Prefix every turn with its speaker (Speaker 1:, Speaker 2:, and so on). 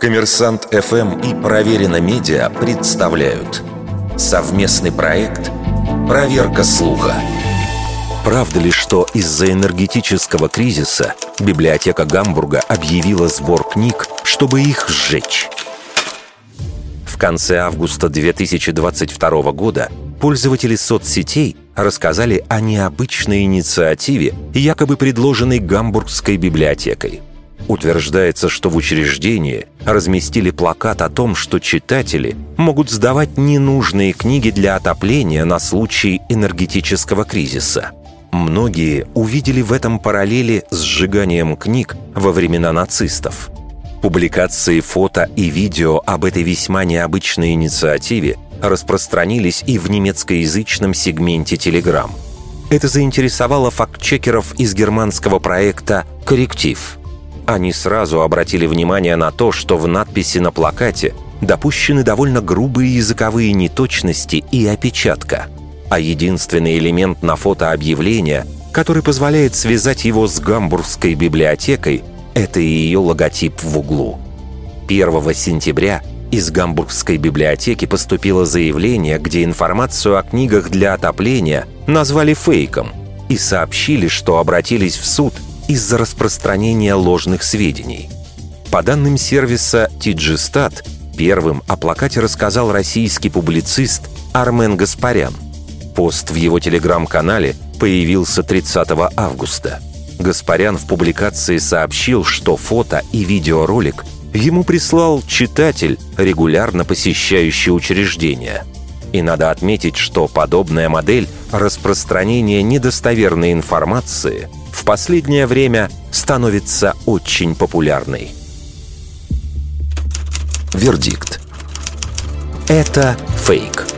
Speaker 1: Коммерсант ФМ и Проверено Медиа представляют совместный проект «Проверка слуха». Правда ли, что из-за энергетического кризиса библиотека Гамбурга объявила сбор книг, чтобы их сжечь? В конце августа 2022 года пользователи соцсетей рассказали о необычной инициативе, якобы предложенной Гамбургской библиотекой. Утверждается, что в учреждении разместили плакат о том, что читатели могут сдавать ненужные книги для отопления на случай энергетического кризиса. Многие увидели в этом параллели с сжиганием книг во времена нацистов. Публикации фото и видео об этой весьма необычной инициативе распространились и в немецкоязычном сегменте Telegram. Это заинтересовало фактчекеров из германского проекта «Корректив». Они сразу обратили внимание на то, что в надписи на плакате допущены довольно грубые языковые неточности и опечатка. А единственный элемент на фото объявления, который позволяет связать его с гамбургской библиотекой, это ее логотип в углу. 1 сентября из Гамбургской библиотеки поступило заявление, где информацию о книгах для отопления назвали фейком и сообщили, что обратились в суд из-за распространения ложных сведений. По данным сервиса TGStat, первым о плакате рассказал российский публицист Армен Гаспарян. Пост в его телеграм-канале появился 30 августа. Гаспарян в публикации сообщил, что фото и видеоролик ему прислал читатель, регулярно посещающий учреждение. И надо отметить, что подобная модель распространения недостоверной информации последнее время становится очень популярной. Вердикт. Это фейк.